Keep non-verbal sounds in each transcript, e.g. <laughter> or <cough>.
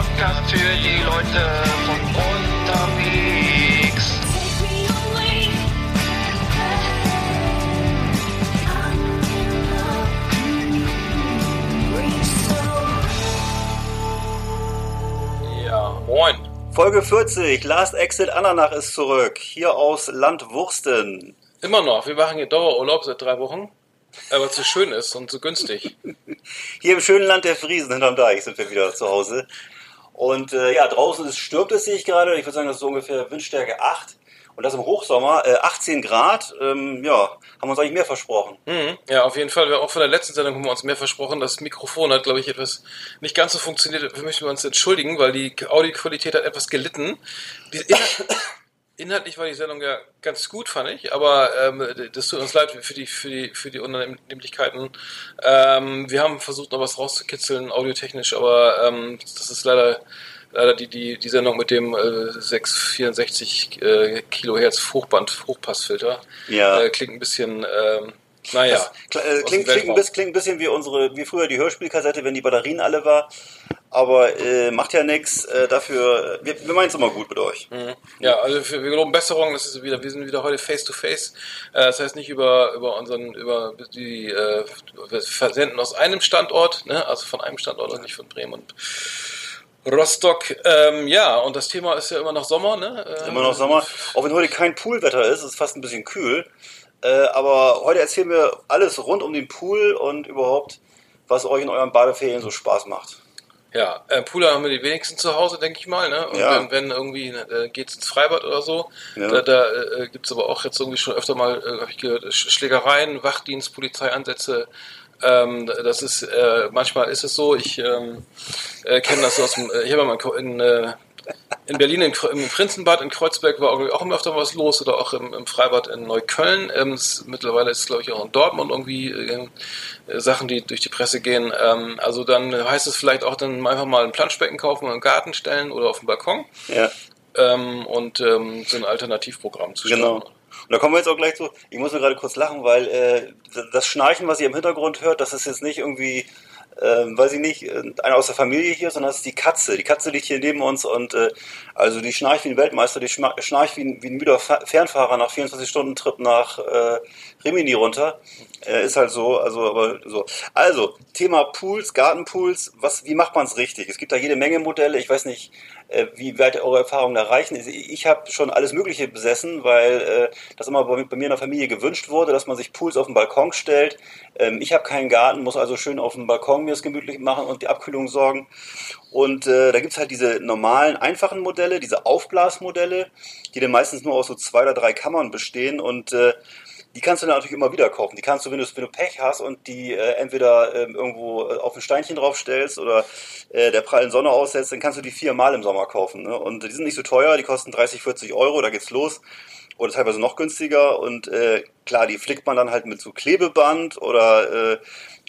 Podcast für die Leute von unterwegs. Ja, moin. Folge 40, Last Exit Ananach ist zurück. Hier aus Land Wursten. Immer noch. Wir machen hier Dauerurlaub seit drei Wochen. Aber es so schön ist und so günstig. <laughs> Hier im schönen Land der Friesen hinterm Deich sind wir wieder zu Hause. Und äh, ja, draußen ist, stürmt es, sehe ich gerade. Ich würde sagen, das ist so ungefähr Windstärke 8. Und das im Hochsommer, äh, 18 Grad. Ähm, ja, haben wir uns eigentlich mehr versprochen. Mhm. Ja, auf jeden Fall. Wir auch von der letzten Sendung haben wir uns mehr versprochen. Das Mikrofon hat, glaube ich, etwas nicht ganz so funktioniert. Dafür möchten wir uns entschuldigen, weil die Audioqualität hat etwas gelitten. Die <coughs> <coughs> inhaltlich war die Sendung ja ganz gut, fand ich. Aber ähm, das tut uns leid für die, für die, für die Unannehmlichkeiten. Ähm, wir haben versucht, noch was rauszukitzeln, audiotechnisch, aber ähm, das ist leider leider die, die, die Sendung mit dem äh, 664 äh, Kilohertz Hochband Hochpassfilter. Ja. Äh, klingt ein bisschen, ähm, naja. Kl- äh, klingt, klingt, ein klingt ein bisschen wie unsere, wie früher die Hörspielkassette, wenn die Batterien alle war. Aber äh, macht ja nichts. Äh, dafür, wir, wir meinen es immer gut mit euch. Ja, also für, wir geloben Besserung. Das ist wieder, wir sind wieder heute face to face. Das heißt nicht über über unseren über die äh, wir versenden aus einem Standort, ne? also von einem Standort und nicht von Bremen und Rostock. Ähm, ja, und das Thema ist ja immer noch Sommer, ne? Äh, Immer noch Sommer. Auch wenn heute kein Poolwetter ist, ist fast ein bisschen kühl. Äh, aber heute erzählen wir alles rund um den Pool und überhaupt, was euch in euren Badeferien so Spaß macht. Ja, äh, Pooler haben wir die wenigsten zu Hause, denke ich mal. Ne? Und Ja. wenn, wenn irgendwie äh, geht's ins Freibad oder so, Ja. da, da äh, gibt's aber auch jetzt irgendwie schon öfter mal, äh, habe ich gehört, Sch- Schlägereien, Wachdienst, Polizeieinsätze. Ähm, das ist äh, manchmal ist es so. Ich ähm, äh, kenne das aus dem. Äh, ich habe mal in, äh, in Berlin in, im Prinzenbad in Kreuzberg war auch immer öfter was los oder auch im, im Freibad in Neukölln. Ähm, es, mittlerweile ist es glaube ich auch in Dortmund irgendwie äh, äh, Sachen, die durch die Presse gehen. Ähm, also dann heißt es vielleicht auch dann einfach mal ein Planschbecken kaufen und im Garten stellen oder auf dem Balkon Ja, ähm, und ähm, so ein Alternativprogramm zu starten. genau. Und da kommen wir jetzt auch gleich zu. Ich muss nur gerade kurz lachen, weil äh, das Schnarchen, was ihr im Hintergrund hört, das ist jetzt nicht irgendwie, äh, weiß ich nicht, äh, einer aus der Familie hier, sondern das ist die Katze. Die Katze liegt hier neben uns und äh, also die schnarcht wie ein Weltmeister, die schnarcht wie ein, wie ein müder Fa Fernfahrer nach 24-Stunden-Trip nach äh, Rimini runter. Äh, ist halt so, also aber so. Also, Thema Pools, Gartenpools, was, wie macht man es richtig? Es gibt da jede Menge Modelle. Ich weiß nicht, wie weit eure Erfahrungen da reichen. Ich, habe schon alles Mögliche besessen, weil äh, das immer bei, bei mir in der Familie gewünscht wurde, dass man sich Pools auf den Balkon stellt. Ähm, ich habe keinen Garten, muss also schön auf dem Balkon mir es gemütlich machen und die Abkühlung sorgen. Und äh, da gibt's halt diese normalen, einfachen Modelle, diese Aufblasmodelle, die dann meistens nur aus so zwei oder drei Kammern bestehen und äh, die kannst du natürlich immer wieder kaufen. Die kannst du, wenn du, wenn du Pech hast und die äh, entweder ähm, irgendwo äh, auf ein Steinchen draufstellst oder äh, der prallen Sonne aussetzt, dann kannst du die viermal im Sommer kaufen. Ne? Und die sind nicht so teuer, die kosten 30, 40 Euro, da geht's los. Oder teilweise noch günstiger. Und äh, klar, die flickt man dann halt mit so Klebeband oder äh,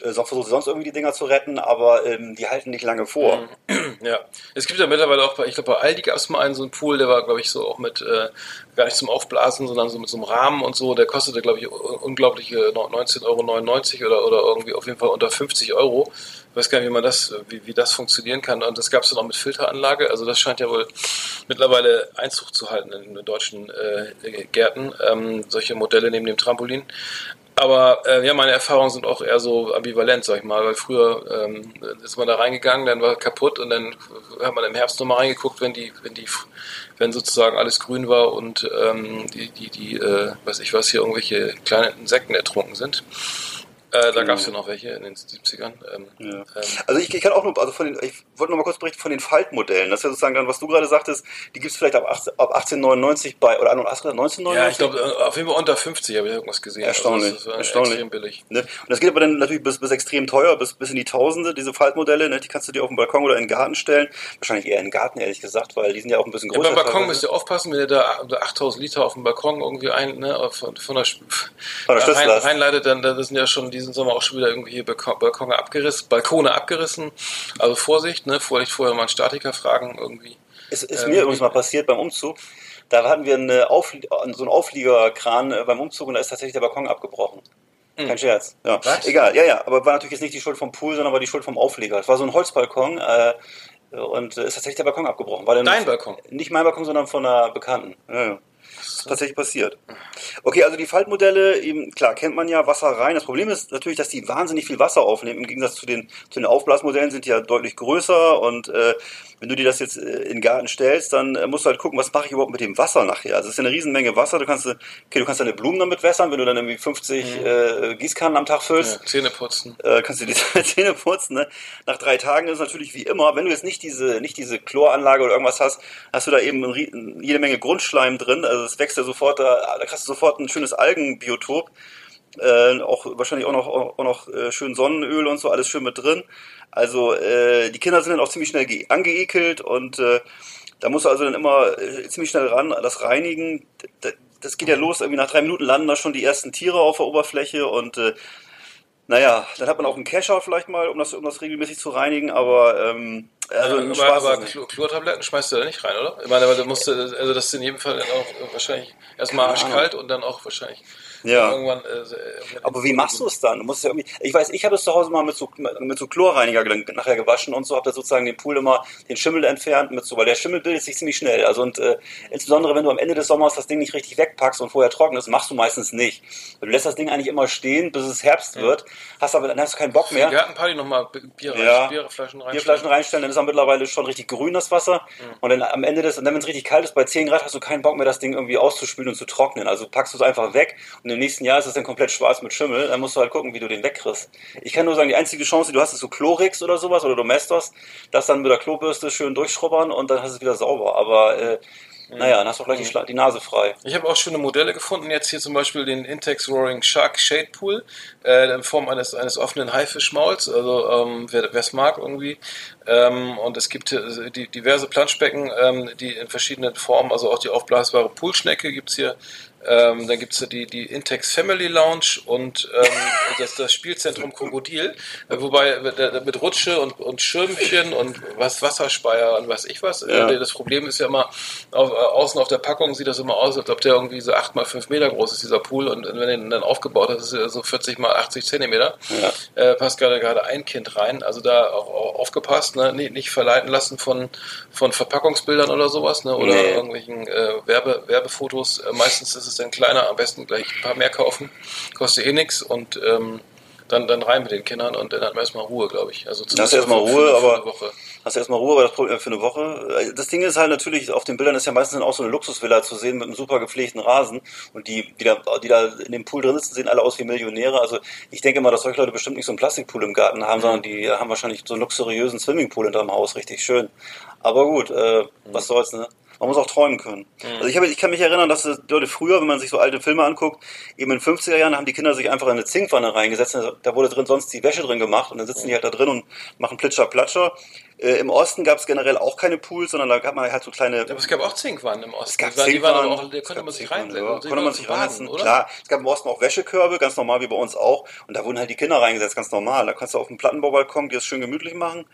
versucht sonst irgendwie die Dinger zu retten, aber ähm, die halten nicht lange vor. <clears throat> Ja, es gibt ja mittlerweile auch bei, ich glaube bei Aldi gab es mal einen so einen Pool, der war glaube ich so auch mit, äh, gar nicht zum Aufblasen, sondern so mit so einem Rahmen und so, der kostete glaube ich un- unglaubliche 19,99 Euro oder, oder irgendwie auf jeden Fall unter 50 Euro. Ich weiß gar nicht, wie man das, wie, wie das funktionieren kann. Und das gab es dann auch mit Filteranlage. Also das scheint ja wohl mittlerweile Einzug zu halten in den deutschen äh, Gärten, ähm, solche Modelle neben dem Trampolin. Aber äh, ja, meine Erfahrungen sind auch eher so ambivalent, sag ich mal, weil früher ähm, ist man da reingegangen, dann war kaputt und dann hat man im Herbst nochmal reingeguckt, wenn die, wenn die, wenn sozusagen alles grün war und ähm, die, die, die, äh, weiß ich was, hier irgendwelche kleinen Insekten ertrunken sind. Äh, da gab es ja noch welche in den 70ern. Ähm, Ja. ähm, Also ich, ich kann auch nur, also von den, ich wollte noch mal kurz berichten von den Faltmodellen. Das ist ja sozusagen dann, was du gerade sagtest, die gibt es vielleicht ab, 18, ab 1899 bei, oder 1999? ja, ich glaube, äh, auf jeden Fall unter 50 habe ich irgendwas gesehen. Erstaunlich, Also das ist, äh, erstaunlich. extrem billig. Ne? Und das geht aber dann natürlich bis, bis extrem teuer, bis, bis in die Tausende, diese Faltmodelle. Ne? Die kannst du dir auf den Balkon oder in den Garten stellen. Wahrscheinlich eher in den Garten, ehrlich gesagt, weil die sind ja auch ein bisschen Ja, größer. beim Balkon müsst ihr aufpassen, wenn ihr da 8000 Liter auf dem Balkon irgendwie ein, ne, von, von der, Sch- der rein, Stützlast. reinleitet, dann da sind ja schon diesen Sommer auch schon wieder irgendwie hier Balkon- Balkone abgerissen, Balkone abgerissen. Also Vorsicht, ne, vielleicht vorher mal einen Statiker fragen irgendwie. Ist, ist Ähm, mir übrigens mal passiert beim Umzug. Da hatten wir eine Auflie so einen Aufliegerkran äh, beim Umzug und da ist tatsächlich der Balkon abgebrochen. Kein Scherz. Ja. Was? Egal, ja, ja. Aber war natürlich jetzt nicht die Schuld vom Pool, sondern war die Schuld vom Auflieger. Es war so ein Holzbalkon äh, und äh, ist tatsächlich der Balkon abgebrochen. War Dein Balkon? Nicht mein Balkon, sondern von einer Bekannten. Ja, ja. Tatsächlich passiert. Okay, also die Faltmodelle, eben, klar, kennt man ja, Wasser rein. Das Problem ist natürlich, dass die wahnsinnig viel Wasser aufnehmen. Im Gegensatz zu den, zu den Aufblasmodellen sind die ja deutlich größer und äh, wenn du dir das jetzt äh, in den Garten stellst, dann äh, musst du halt gucken, was mache ich überhaupt mit dem Wasser nachher. Also es ist ja eine Riesenmenge Wasser. Du kannst, äh, okay, du kannst deine Blumen damit wässern, wenn du dann irgendwie 50 äh, Gießkannen am Tag füllst Ja, Zähne putzen. äh, kannst du die <laughs> Zähne putzen. Ne? Nach drei Tagen ist es natürlich wie immer, wenn du jetzt nicht diese, nicht diese Chloranlage oder irgendwas hast, hast du da eben jede Menge Grundschleim drin. Also es wächst ja sofort, da, da hast du sofort ein schönes Algenbiotop. Äh, auch wahrscheinlich auch noch, auch noch äh, schön Sonnenöl und so, alles schön mit drin. Also äh, die Kinder sind dann auch ziemlich schnell ge- angeekelt und äh, da musst du also dann immer äh, ziemlich schnell ran, das reinigen. D- Das geht ja los, irgendwie nach drei Minuten landen da schon die ersten Tiere auf der Oberfläche und äh, naja, dann hat man auch einen Kescher vielleicht mal, um das, um das regelmäßig zu reinigen, aber ähm, also ein aber aber Chlortabletten schmeißt du da nicht rein, oder? Ich meine, aber du musst, also das ist in jedem Fall dann auch wahrscheinlich erstmal arschkalt und dann auch wahrscheinlich Ja. Äh, mit- Aber wie machst du es dann? Du musst ja irgendwie, ich weiß, ich habe es zu Hause mal mit so, mit so Chlorreiniger ge- nachher gewaschen und so, habe da sozusagen den Pool immer den Schimmel entfernt mit so, weil der Schimmel bildet sich ziemlich schnell. Also und äh, insbesondere wenn du am Ende des Sommers das Ding nicht richtig wegpackst und vorher trocken ist, machst du meistens nicht. Du lässt das Ding eigentlich immer stehen, bis es Herbst wird, hast aber dann hast du keinen Bock mehr. Gartenparty nochmal Bier rein, Ja. Bierflaschen rein. Bierflaschen reinstellen, dann ist er mittlerweile schon richtig grün, das Wasser. Und dann am Ende des, und dann, wenn es richtig kalt ist, bei 10 Grad, hast du keinen Bock mehr, das Ding irgendwie auszuspülen und zu trocknen. Also packst du es einfach weg und im nächsten Jahr ist es dann komplett schwarz mit Schimmel. Dann musst du halt gucken, wie du den wegkriegst. Ich kann nur sagen, die einzige Chance, die du hast, ist so Chlorix oder sowas oder Domestos. Das dann mit der Klobürste schön durchschrubbern und dann hast du es wieder sauber. Aber, äh, naja, dann hast du auch gleich die, Schla- die Nase frei. Ich habe auch schöne Modelle gefunden. Jetzt hier zum Beispiel den Intex Roaring Shark Shade Pool äh, in Form eines, eines offenen Haifischmauls. Also ähm, wer es mag irgendwie. Ähm, und es gibt äh, die, diverse Planschbecken, ähm, die in verschiedenen Formen, also auch die aufblasbare Poolschnecke gibt's hier. Ähm, dann gibt's hier die, die Intex Family Lounge und ähm, das, das Spielzentrum Krokodil, äh, wobei äh, mit Rutsche und, und Schirmchen und was Wasserspeier und was ich was. Ja. Äh, das Problem ist ja immer, auf, äh, außen auf der Packung sieht das immer aus, als ob der irgendwie so 8 mal 5 Meter groß ist, dieser Pool. Und wenn er ihn dann aufgebaut hat, ist er so 40 mal 80 Zentimeter. Ja. Äh, passt gerade gerade ein Kind rein. Also da auch, auch aufgepasst, ne? nicht, nicht verleiten lassen von, von Verpackungsbildern oder sowas, ne? oder Nee. irgendwelchen äh, Werbe, Werbefotos. Meistens ist es dann kleiner, am besten gleich ein paar mehr kaufen. Kostet eh nichts und ähm, dann, dann rein mit den Kindern und dann hat man erstmal Ruhe, glaube ich. Also hast du erstmal für- für- Ruhe, für aber Woche. hast du erstmal Ruhe, aber das Problem für eine Woche. Das Ding ist halt natürlich, auf den Bildern ist ja meistens dann auch so eine Luxusvilla zu sehen mit einem super gepflegten Rasen. Und die, die da, die da in dem Pool drin sitzen, sehen alle aus wie Millionäre. Also ich denke mal, dass solche Leute bestimmt nicht so einen Plastikpool im Garten haben, sondern die haben wahrscheinlich so einen luxuriösen Swimmingpool hinterm Haus, richtig schön. Aber gut, äh, was soll's, ne? Man muss auch träumen können. Also ich, habe, ich kann mich erinnern, dass das Leute früher, wenn man sich so alte Filme anguckt, eben in den 50er Jahren haben die Kinder sich einfach in eine Zinkwanne reingesetzt. Da wurde drin sonst die Wäsche drin gemacht und dann sitzen die halt da drin und machen Plitscher, Platscher. Äh, Im Osten gab es generell auch keine Pools, sondern da gab man halt so kleine Aber es gab auch Zinkwannen im Osten. es gab die waren, auch, da konnte man sich reinsetzen. ja, konnte man sich reinsetzen, oder? klar. Es gab im Osten auch Wäschekörbe, ganz normal wie bei uns auch. Und da wurden halt die Kinder reingesetzt, ganz normal. Da kannst du auf dem Plattenbaubalkon dir das schön gemütlich machen.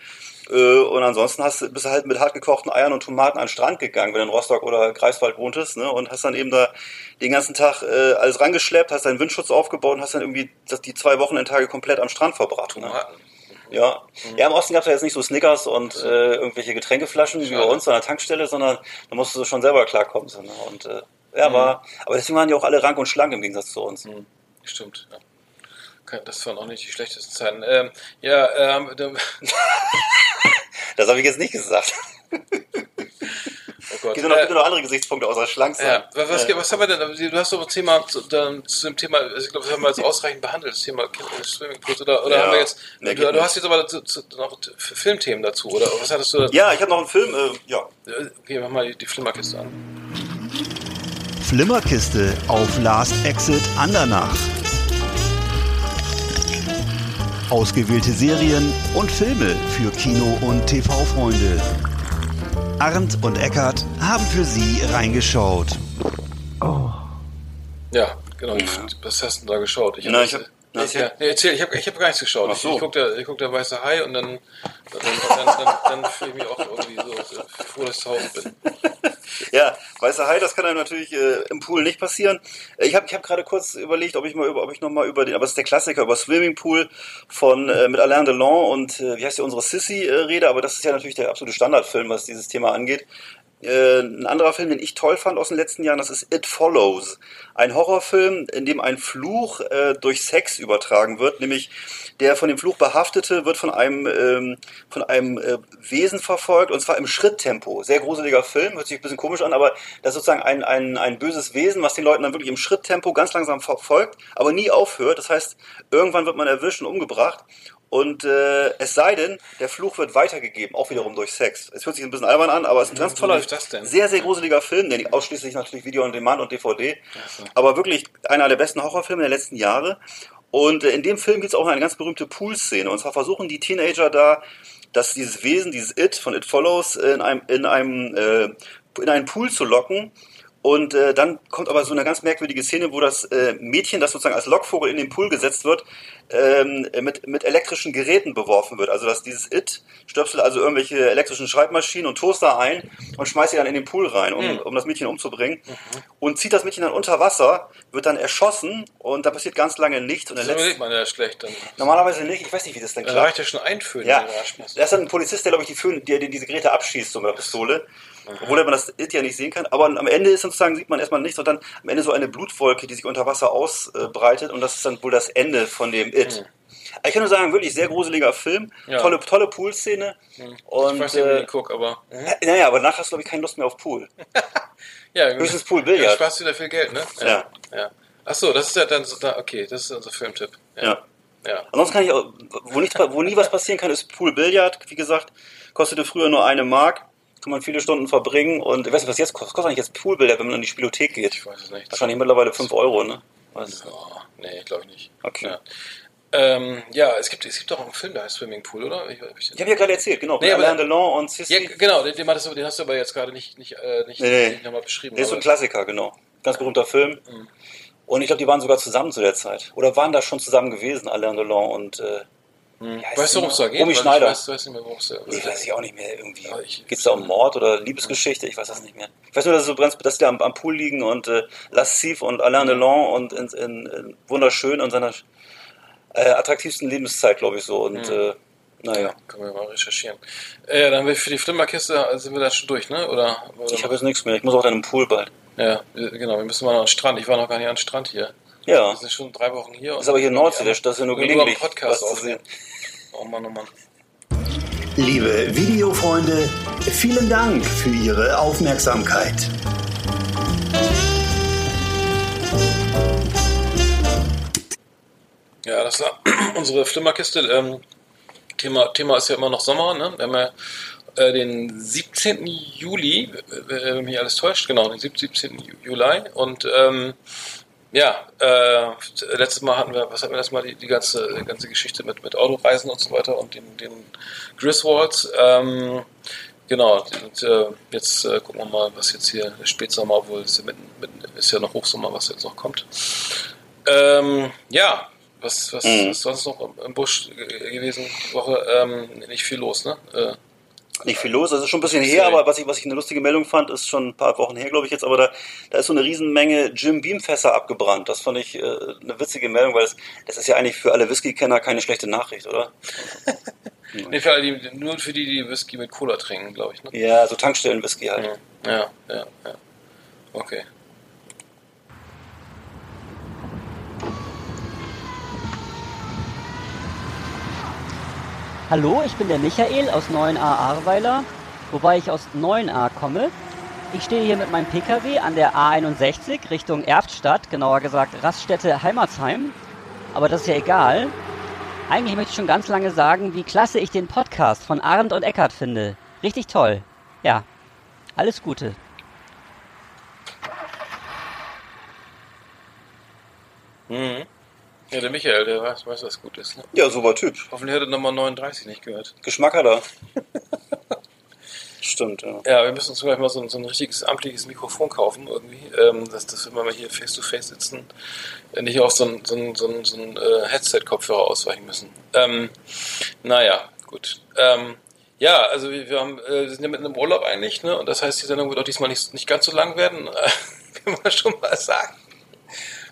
Äh, Und ansonsten hast du, bist du halt mit hart gekochten Eiern und Tomaten an den Strand gegangen, wenn du in Rostock oder Greifswald wohntest, ne? Und hast dann eben da den ganzen Tag äh, alles rangeschleppt, hast deinen Windschutz aufgebaut und hast dann irgendwie das, die zwei Wochenendtage komplett am Strand verbracht. Ne? Ja. ja, im Osten gab es ja jetzt nicht so Snickers und äh, irgendwelche Getränkeflaschen wie bei Schade. uns an der Tankstelle, sondern da musst du schon selber klarkommen. So, ne? Und äh, ja, war, aber deswegen waren die auch alle rank und schlank im Gegensatz zu uns. Hm, Stimmt, ja. Das waren auch nicht die schlechtesten Zeiten. Ähm, ja, ähm, da- <laughs> Das habe ich jetzt nicht gesagt. <laughs> Gott. Gibt es noch, Äh, noch andere Gesichtspunkte außer schlank sein? Ja, was, was, Äh, was haben wir denn? Du hast doch ein Thema zu, dann, zu dem Thema, also ich glaube, das haben wir jetzt ausreichend behandelt, das Thema äh, Swimmingpools. Oder, oder Ja. haben wir jetzt, Nee, du, du hast jetzt aber zu, zu, noch Filmthemen dazu, oder was hattest du da? ja, ich habe noch einen Film, äh, ja. Okay, mach mal die, die Flimmerkiste an. Flimmerkiste auf Last Exit Andernach. Ausgewählte Serien und Filme für Kino- und TV-Freunde. Arndt und Eckart haben für Sie reingeschaut. Ja, genau. Was hast du denn da geschaut? Na, ich hab- na, ja, nee, erzähl, ich habe ich hab gar nichts geschaut. So. Ich, ich gucke der, ich guck der Weiße Hai und dann, dann, dann, dann, dann fühle ich mich auch irgendwie so froh, dass ich zu Hause bin. Ja, weißer Hai, das kann einem natürlich äh, im Pool nicht passieren. Äh, Ich habe ich hab gerade kurz überlegt, ob ich mal über, ob ich noch mal über den, aber es ist der Klassiker über Swimmingpool von äh, mit Alain Delon und äh, wie heißt die unsere Sissy äh, Rede, aber das ist ja natürlich der absolute Standardfilm, was dieses Thema angeht. Äh, ein anderer Film, den ich toll fand aus den letzten Jahren, das ist It Follows. Ein Horrorfilm, in dem ein Fluch äh, durch Sex übertragen wird, nämlich der von dem Fluch Behaftete wird von einem, ähm, von einem äh, Wesen verfolgt, und zwar im Schritttempo. Sehr gruseliger Film, hört sich ein bisschen komisch an, aber das ist sozusagen ein, ein, ein böses Wesen, was den Leuten dann wirklich im Schritttempo ganz langsam verfolgt, aber nie aufhört. Das heißt, irgendwann wird man erwischt und umgebracht. Und äh, es sei denn, der Fluch wird weitergegeben, auch wiederum durch Sex. Es hört sich ein bisschen albern an, aber es ist ein ganz toller, denn? sehr, sehr gruseliger Film, der ausschließlich natürlich Video on Demand und DVD, aber wirklich einer der besten Horrorfilme der letzten Jahre. Und äh, in dem Film gibt es auch eine ganz berühmte Pool-Szene. Und zwar versuchen die Teenager da, dass dieses Wesen, dieses It von It Follows, in einem, in einem, äh, in einen Pool zu locken. Und äh, dann kommt aber so eine ganz merkwürdige Szene, wo das äh, Mädchen, das sozusagen als Lockvogel in den Pool gesetzt wird, ähm, mit, mit elektrischen Geräten beworfen wird. Also dass dieses It stöpselt also irgendwelche elektrischen Schreibmaschinen und Toaster ein und schmeißt sie dann in den Pool rein, um, um das Mädchen umzubringen. Und zieht das Mädchen dann unter Wasser, wird dann erschossen und da passiert ganz lange nichts. Und Das der überlegt man ja schlecht. Dann, normalerweise nicht, ich weiß nicht, wie das denn da klappt. reicht ja schon ein Föhn, Ja, da ist dann ein Polizist, der, glaube ich, die Föhn, der, der diese Geräte abschießt, so mit der Pistole. Obwohl man das It ja nicht sehen kann. Aber am Ende ist sozusagen, sieht man erstmal nichts und dann am Ende so eine Blutwolke, die sich unter Wasser ausbreitet und das ist dann wohl das Ende von dem It. Ich kann nur sagen, wirklich sehr gruseliger Film. Ja. Tolle, tolle Pool-Szene. Und, ich weiß nicht, äh, ich gucke, aber. naja, aber danach hast du, glaube ich, keine Lust mehr auf Pool. <laughs> Ja, Höchstens Pool-Billard. Ja, sparst wieder viel Geld, ne? Ja. ja. Ach so, das ist ja dann so, da, okay, das ist unser Filmtipp. Ja. Ja. Ansonsten kann ich auch, wo, nichts, wo nie was passieren kann, ist Pool-Billard. Wie gesagt, kostete früher nur eine Mark. Kann man viele Stunden verbringen und ich weiß nicht, was jetzt kostet. Was kostet eigentlich jetzt Pool-Billard, wenn man in die Spielothek geht? Ich weiß es nicht. Wahrscheinlich mittlerweile 5 Euro, ne? Was? Oh, nee, glaube ich nicht. Okay. Ja. Ähm, ja, es gibt, es gibt auch einen Film, der heißt Swimmingpool, oder? Ich, ich, Ich habe ja gerade erzählt, genau. Nee, Alain Delon und Sissi. ja, genau, den, den, hattest du, den hast du aber jetzt gerade nicht, nicht, äh, nicht, Nee, nee. nicht nochmal beschrieben. Der ist so ein Klassiker, genau. Ganz berühmter Film. Mhm. Und ich glaube, die waren sogar zusammen zu der Zeit. Oder waren da schon zusammen gewesen, Alain Delon und äh, heißt Weißt du, worum es da geht? Romy Schneider. Ich weiß, weiß nicht mehr, worum es da Ich weiß ich auch nicht mehr irgendwie. Geht es da um Mord oder Liebesgeschichte? Ich weiß das nicht mehr. Ich weiß nur, dass, sie so dass die am, am Pool liegen und äh, Lascive und Alain Delon und in, in, in wunderschön in seiner äh, attraktivsten Lebenszeit, glaube ich so. Und äh, naja, Können wir mal recherchieren. Äh, dann haben wir für die Flimmerkiste, sind wir da schon durch, ne? Oder? oder ich habe jetzt nichts mehr. Ich muss auch dann im Pool bald. ja, wir- genau, wir müssen mal noch an den Strand. Ich war noch gar nicht an den Strand hier. Ja, Wir sind schon drei Wochen hier. das ist aber hier Nordsee, das ist ja nur Nur gelegentlich Podcast sehen. Oh Mann, oh Mann. Liebe Videofreunde, vielen Dank für Ihre Aufmerksamkeit. Ja, das war <clears throat> unsere Flimmerkiste. Ähm, Thema, Thema ist ja immer noch Sommer, ne? Wir haben ja äh, den 17. Juli, äh, wenn mich alles täuscht, genau, den 17. Juli. Und ähm, ja, äh, letztes Mal hatten wir, was hatten wir letztes Mal, die, die ganze, die ganze Geschichte mit, mit Autoreisen und so weiter und den, den Griswolds. Ähm, genau, und äh, jetzt äh, gucken wir mal, was jetzt hier Spätsommer, obwohl es ja mitten, mitten, ist ja noch Hochsommer, was jetzt noch kommt. Ähm, ja, was, was Mhm. ist sonst noch im- Busch ge- gewesen die Woche? Ähm, nicht viel los, ne? Nicht viel los, das ist schon ein bisschen her, aber was ich, was ich eine lustige Meldung fand, ist schon ein paar Wochen her, glaube ich jetzt, aber da, da ist so eine Riesenmenge Jim Beam Fässer abgebrannt. Das fand ich äh, eine witzige Meldung, weil das, das ist ja eigentlich für alle Whisky-Kenner keine schlechte Nachricht, oder? <laughs> nee, für alle, die, nur für die, die Whisky mit Cola trinken, glaube ich, ne? Ja, so Tankstellen-Whisky halt. Ja, ja, ja. Okay. Hallo, ich bin der Michael aus 9a Ahrweiler, wobei ich aus 9a komme. Ich stehe hier mit meinem Pkw an der A61 Richtung Erftstadt, genauer gesagt Raststätte Heimatsheim. Aber das ist ja egal. Eigentlich möchte ich schon ganz lange sagen, wie klasse ich den Podcast von Arndt und Eckart finde. Richtig toll. Ja, alles Gute. Mhm. Ja, der Michael, der weiß, weiß was gut ist. Ne? Ja, super Typ. Hoffentlich hat er Nummer 39 nicht gehört. Geschmack hat er. <laughs> Stimmt, ja. Ja, wir müssen uns vielleicht mal so, ein- so ein richtiges amtliches Mikrofon kaufen irgendwie, ähm, dass, dass wir mal hier face to face sitzen, äh, nicht auf so ein, so ein, so ein, so ein äh, Headset-Kopfhörer ausweichen müssen. Ähm, naja, gut. Ähm, ja, also wir, wir, haben, äh, wir sind ja mitten im Urlaub eigentlich, ne? Und das heißt, die Sendung wird auch diesmal nicht, nicht ganz so lang werden, <laughs> äh, <laughs> kann man schon mal sagen.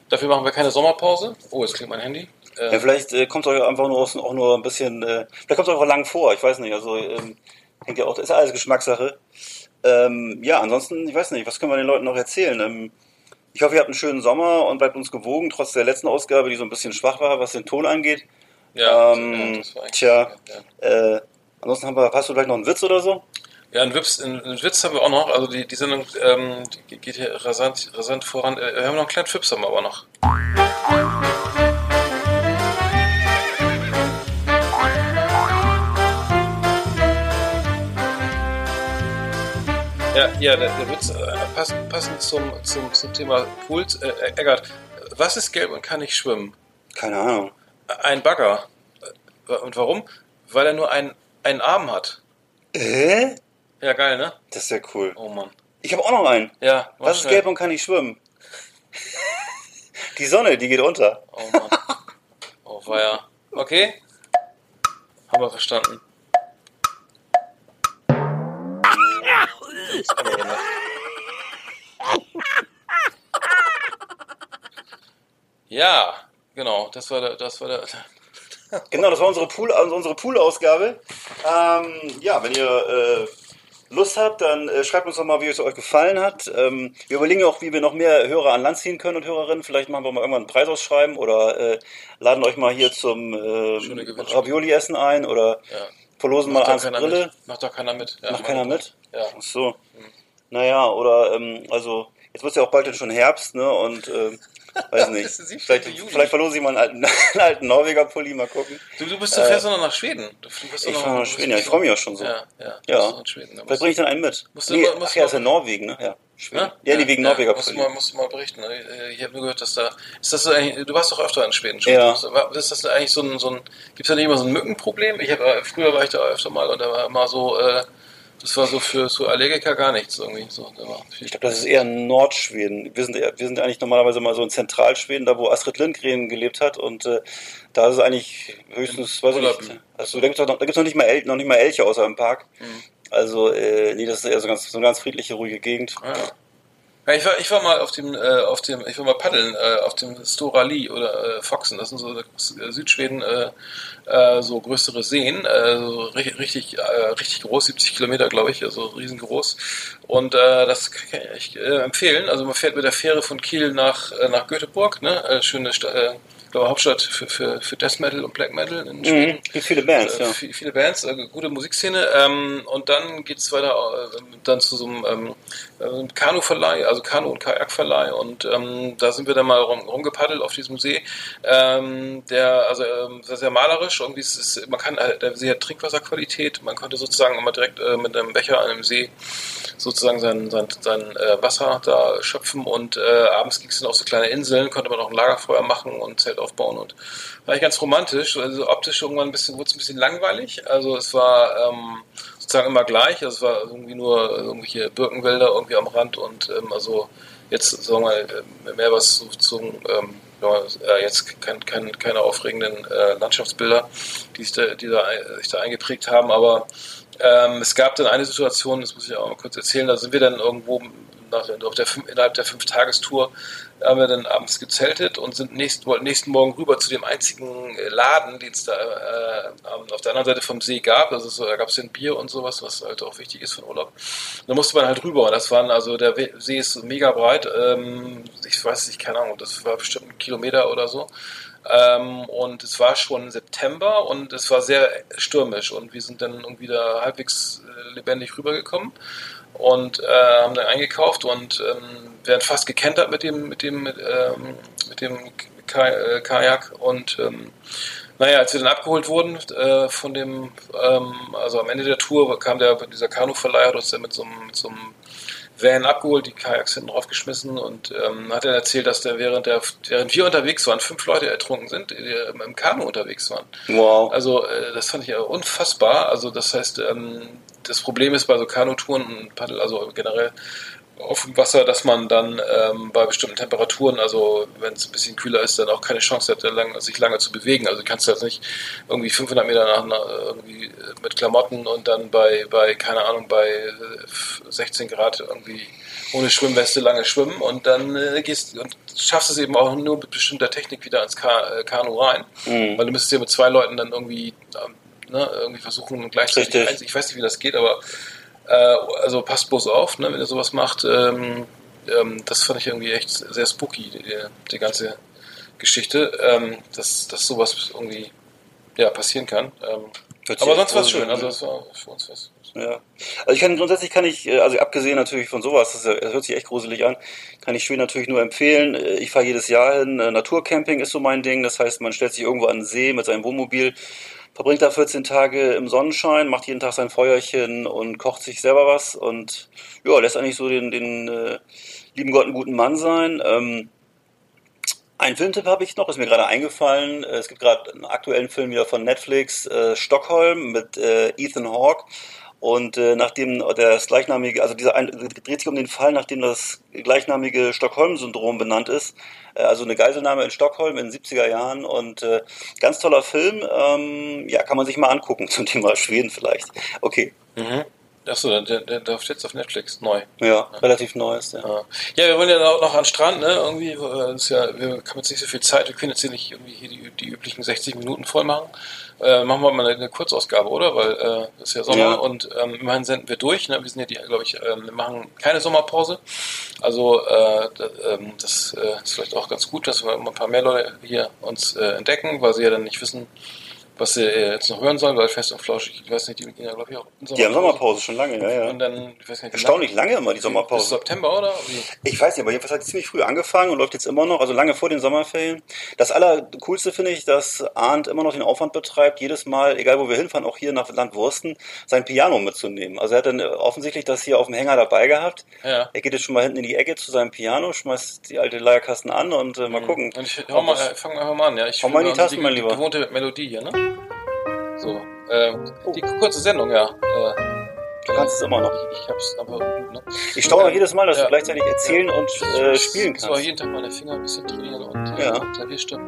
Dafür machen wir keine Sommerpause. Oh, jetzt klingt mein Handy. Äh, Ja, vielleicht äh, kommt es euch einfach nur, auch nur ein bisschen, äh, vielleicht kommt es einfach lang vor, ich weiß nicht, also ähm, hängt ja auch, ist ja alles Geschmackssache. Ähm, ja, ansonsten, ich weiß nicht, was können wir den Leuten noch erzählen? Ähm, ich hoffe, ihr habt einen schönen Sommer und bleibt uns gewogen, trotz der letzten Ausgabe, die so ein bisschen schwach war, was den Ton angeht. ja, ähm, ja, das war eigentlich- tja. ja. Äh, ansonsten haben wir, hast du vielleicht noch einen Witz oder so? Ja, einen Witz, einen Witz haben wir auch noch. Also die, die Sendung ähm, die geht hier rasant, rasant voran. Äh, wir haben noch einen kleinen Fips haben wir aber noch. Ja, ja, der, der Witz äh, passend, passend zum, zum, zum Thema Pools. Äh, Eggert, was ist gelb und kann nicht schwimmen? Keine Ahnung. Ein Bagger. Äh, Und warum? Weil er nur einen, einen Arm hat. Äh? Ja, geil, ne? Das ist ja cool. Oh Mann. Ich habe auch noch einen. Ja, Was ist schnell. gelb und kann nicht schwimmen? Die Sonne, die geht unter. Oh Mann. Oh, ja. Okay. Haben wir verstanden. Gemacht. Ja, genau. Das war der, das war der. Genau, das war unsere Pool, also unsere Pool-Ausgabe. Ähm, ja, wenn ihr äh, Lust habt, dann äh, schreibt uns doch mal, wie es euch gefallen hat. Ähm, wir überlegen auch, wie wir noch mehr Hörer an Land ziehen können und Hörerinnen. Vielleicht machen wir mal irgendwann einen Preis ausschreiben oder äh, laden euch mal hier zum äh, Gewinnspiele. Ravioli-Essen ein oder Ja. verlosen mal Macht doch eins Brille. mit. Macht doch keiner mit. Ja, Macht keiner mit? Ja. Ach so. Naja, oder ähm, also jetzt wird es ja auch bald schon Herbst, ne? Und ähm, weiß <laughs> nicht. Das ist die vielleicht, vielleicht verlose ich mal einen alten, <laughs> einen alten Norweger-Pulli, mal gucken. Du, du bist, du fährst doch noch nach Schweden. Du fährst Äh, Ich noch- fahre nach Schweden, ja, ich freue mich auch schon so. Ja, ja. Ja. Du Schweden. Vielleicht bringe ich dann einen mit. Musst du nee, mal- musst ach ja, du ist ja Norwegen, ne? Ja, Schweden. Ja, Ja, die wegen Norweger musst du mal, musst du mal berichten. ne? Ich habe nur gehört, dass da. Ist das so eigentlich, du warst doch öfter in Schweden schon. Ja. Ist das eigentlich so ein. So ein Gibt es da nicht immer so ein Mückenproblem? Ich hab, äh, früher war ich da öfter mal und da war immer so. Äh, das war so für so Allergiker gar nichts irgendwie. So, Ich glaube, das ist eher Nordschweden. Wir sind, wir sind eigentlich normalerweise mal so in Zentralschweden, da wo Astrid Lindgren gelebt hat. Und äh, da ist es eigentlich höchstens, weiß ich nicht. Also da gibt es noch, da gibt's noch, nicht mal El noch nicht mal Elche außer im Park. Mhm. Also, äh, nee, das ist eher so, ganz, so eine ganz friedliche, ruhige Gegend. Ah, ja. Ja, ich war, ich war mal auf dem, äh, auf dem, ich war mal paddeln äh, auf dem Stora Li oder äh, Foxen. Das sind so äh, Südschweden äh, äh, so größere Seen, äh, so richtig, richtig, äh, richtig groß, 70 Kilometer, glaube ich, also riesengroß. Und äh, das kann ich äh, empfehlen. Also man fährt mit der Fähre von Kiel nach äh, nach Göteborg, ne, äh, schöne äh, glaube, Hauptstadt für, für, für Death Metal und Black Metal in Schweden. Mhm. Viele Bands, Äh, ja. vi- Viele Bands, äh, gute Musikszene. Ähm, und dann geht's weiter äh, dann zu so einem ähm, äh, Kanuverleih, also Kanu- und Kajakverleih. Und ähm, da sind wir dann mal rum, rumgepaddelt auf diesem See. Ähm, der, also ähm, sehr, sehr malerisch. Irgendwie ist es, man kann, äh, der See hat Trinkwasserqualität. Man konnte sozusagen immer direkt äh, mit einem Becher an einem See sozusagen sein, sein, sein Wasser da schöpfen und abends ging es dann auf so kleine Inseln, konnte man auch ein Lagerfeuer machen und Zelt aufbauen und war eigentlich ganz romantisch. Also optisch irgendwann ein bisschen, wurde es ein bisschen langweilig. Also es war ähm, sozusagen immer gleich. Also es war irgendwie nur irgendwelche Birkenwälder irgendwie am Rand und ähm, also jetzt sagen wir mal äh, mehr was zum ähm, äh, jetzt kein, kein, keine aufregenden äh, Landschaftsbilder, die sich da, die da, ein- sich da eingeprägt haben, aber ähm, es gab dann eine Situation, das muss ich auch mal kurz erzählen, da sind wir dann irgendwo nach, der, fünf- innerhalb der Fünf-Tagestour, haben wir dann abends gezeltet und sind nächsten, wollten nächsten Morgen rüber zu dem einzigen äh, Laden, den es da äh, auf der anderen Seite vom See gab. Also so, da gab es dann Bier und sowas, was halt auch wichtig ist für den Urlaub. Da musste man halt rüber das waren, also der See ist mega breit, ähm, ich weiß nicht, keine Ahnung, das war bestimmt ein Kilometer oder so. Ähm, und es war schon September und es war sehr stürmisch und wir sind dann irgendwie da halbwegs äh, lebendig rübergekommen und äh, haben dann eingekauft und ähm, werden fast gekentert mit dem mit dem mit, ähm, mit dem äh, Kajak und ähm, naja, als wir dann abgeholt wurden äh, von dem, ähm, also am Ende der Tour kam der dieser Kanuverleiher hat uns dann mit so einem, mit so einem Van abgeholt, die Kajaks hinten draufgeschmissen und ähm, hat dann erzählt, dass der während der während wir unterwegs waren, fünf Leute ertrunken sind, die im im Kanu unterwegs waren. Wow. Also äh, das fand ich ja unfassbar. Also das heißt, ähm, das Problem ist bei so Kanutouren und Paddel, also generell auf dem Wasser, dass man dann ähm, bei bestimmten Temperaturen, also wenn es ein bisschen kühler ist, dann auch keine Chance hat, lang, sich lange zu bewegen. Also kannst du jetzt nicht irgendwie 500 Meter nach, nach irgendwie äh, mit Klamotten und dann bei, bei keine Ahnung, bei äh, 16 Grad irgendwie ohne Schwimmweste lange schwimmen und dann äh, gehst und schaffst es eben auch nur mit bestimmter Technik wieder ins Ka äh, Kanu rein, Mhm. weil du müsstest ja mit zwei Leuten dann irgendwie ähm, ne, irgendwie versuchen gleichzeitig Richtig. ich weiß nicht, wie das geht, aber äh, also passt bloß auf, ne, wenn ihr sowas macht. Ähm, ähm, das fand ich irgendwie echt sehr spooky, die, die ganze Geschichte, ähm, dass, dass sowas irgendwie ja, passieren kann. Ähm, aber sonst war es schön. Also das war für uns was. Ja. Also ich kann grundsätzlich kann ich, äh, also abgesehen natürlich von sowas, das hört sich echt gruselig an, kann ich Schweden natürlich nur empfehlen. Äh, Ich fahre jedes Jahr hin. Äh, Naturcamping ist so mein Ding. Das heißt, man stellt sich irgendwo an den See mit seinem Wohnmobil, verbringt da 14 Tage im Sonnenschein, macht jeden Tag sein Feuerchen und kocht sich selber was und ja, lässt eigentlich so den, den äh, lieben Gott einen guten Mann sein. Ähm, einen Filmtipp habe ich noch, ist mir gerade eingefallen. Es gibt gerade einen aktuellen Film wieder von Netflix, äh, Stockholm mit äh, Ethan Hawke. Und äh, nachdem das gleichnamige, also dieser dreht sich um den Fall, nachdem das gleichnamige Stockholm-Syndrom benannt ist. Äh, also eine Geiselnahme in Stockholm in den 70er Jahren und äh, ganz toller Film. Ähm, ja, kann man sich mal angucken <laughs> zum Thema Schweden vielleicht. Okay, Achso, der, der, der läuft jetzt auf Netflix neu. ja, relativ neues. Ja. Ja. ja, wir wollen ja noch, noch an den Strand, ne? Irgendwie, äh, ist ja, wir haben jetzt nicht so viel Zeit, wir können jetzt hier nicht irgendwie hier die, die üblichen 60 Minuten voll machen. Äh, machen wir mal eine, eine Kurzausgabe, oder? Weil äh, es ist ja Sommer Ja. und ähm, immerhin senden wir durch. Ne? Wir sind ja die, glaube ich, ähm, wir machen keine Sommerpause. Also äh, ähm, das äh, ist vielleicht auch ganz gut, dass wir immer ein paar mehr Leute hier uns äh, entdecken, weil sie ja dann nicht wissen, was äh, jetzt noch hören sollen, weil fest und flauschig, ich weiß nicht, die gehen ja, glaube ich, auch in Die haben Sommerpause schon lange, ja, ja. Und dann, ich weiß nicht, Erstaunlich lange immer die Bis Sommerpause. September, oder? Wie? Ich weiß nicht, aber jedenfalls hat es ziemlich früh angefangen und läuft jetzt immer noch, also lange vor den Sommerferien. Das Allercoolste finde ich, dass Arndt immer noch den Aufwand betreibt, jedes Mal, egal wo wir hinfahren, auch hier nach Land Wursten, sein Piano mitzunehmen. Also er hat dann äh, offensichtlich das hier auf dem Hänger dabei gehabt. Ja. Er geht jetzt schon mal hinten in die Ecke zu seinem Piano, schmeißt die alte Leierkasten an und äh, mal gucken. Und ich hau mal, fang mal an, ja. Ich Hau mal in die Tasten, mein Lieber. Gewohnte Melodie hier, ne? So. Ähm, die kurze Sendung, ja. Äh, Du kannst es immer noch. Ich, ich hab's aber, ne? Ich staune auch jedes Mal, dass Ja. du gleichzeitig erzählen und äh, spielen Ich muss auch kannst. jeden Tag meine Finger ein bisschen trainieren und äh, Ja. Klavier stimmen.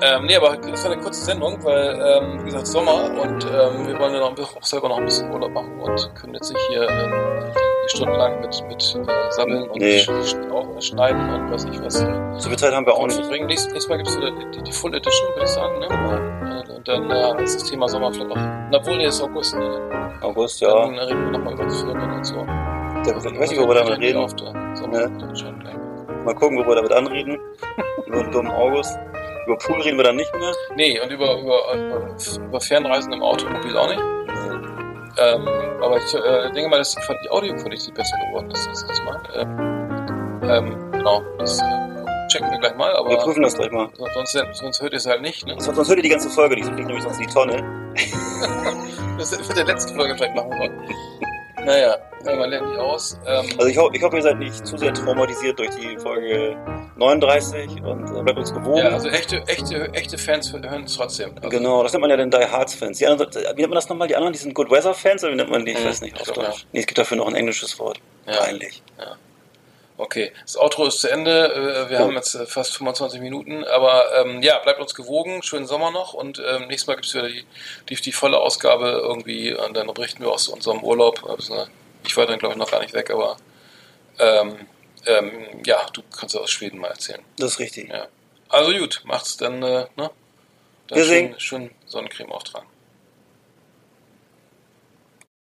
Ähm, nee, aber das war eine kurze Sendung, weil, ähm, wie gesagt, Sommer und ähm, wir wollen ja noch, auch selber noch ein bisschen Urlaub machen und können jetzt nicht hier ähm, stundenlang mit, mit äh, Sammeln und Nee. auch schneiden und weiß nicht was. Äh, So viel Zeit haben wir auch nicht. Nächstes, nächstes Mal gibt es die, die, die Full Edition, würde ich sagen. Ne? Äh, Und dann äh, ist das Thema Sommer vielleicht auch. Obwohl, nee, ist August. Ne? August, Dann ja. reden wir nochmal über das Filmen und so. Der, ich weiß nicht, wo wir damit reden. Schon gleich. Mal gucken, wo wir damit anreden. Über den dummen August. Über Pool reden wir dann nicht mehr. Nee, und über, über, über, über Fernreisen im Automobil auch nicht. Ähm, aber ich äh, denke mal, dass die, die Audioqualität besser geworden ist das letzte Mal. Ähm, ähm, genau, das äh, checken wir gleich mal, aber Wir prüfen das gleich mal. sonst, sonst hört ihr es halt nicht. Ne? Sonst sonst hört ihr die ganze Folge nicht, so fliegt nämlich sonst die Tonne. <laughs> Das wird der letzte Folge vielleicht machen sollen. Naja, ja, man lernt nicht aus. Ähm, Also ich, ho ich hoffe, ihr seid nicht zu sehr traumatisiert durch die Folge 39 und äh, bleibt uns gewogen. ja, also echte, echte, echte Fans hören es trotzdem. Also, Genau, das nennt man ja den Die Hards Fans. Die anderen, wie nennt man das nochmal? Die anderen, die sind Good Weather Fans oder wie nennt man die? Ich Mhm, weiß nicht, ich auf Deutsch. ja. Nee, es gibt dafür noch ein englisches Wort. Ja. Peinlich. Okay, das Outro ist zu Ende. Äh, Wir Oh. haben jetzt äh, fast 25 Minuten, aber ähm, ja, bleibt uns gewogen. Schönen Sommer noch und ähm, nächstes Mal gibt es wieder die, die, die volle Ausgabe irgendwie und dann berichten wir aus unserem Urlaub. Also, ne, ich war dann, glaube ich, noch gar nicht weg, aber ähm, ähm, ja, du kannst aus Schweden mal erzählen. Das ist richtig. Ja. Also gut, macht's dann, äh, ne? Dann Wir schön, singen. schön Sonnencreme auftragen.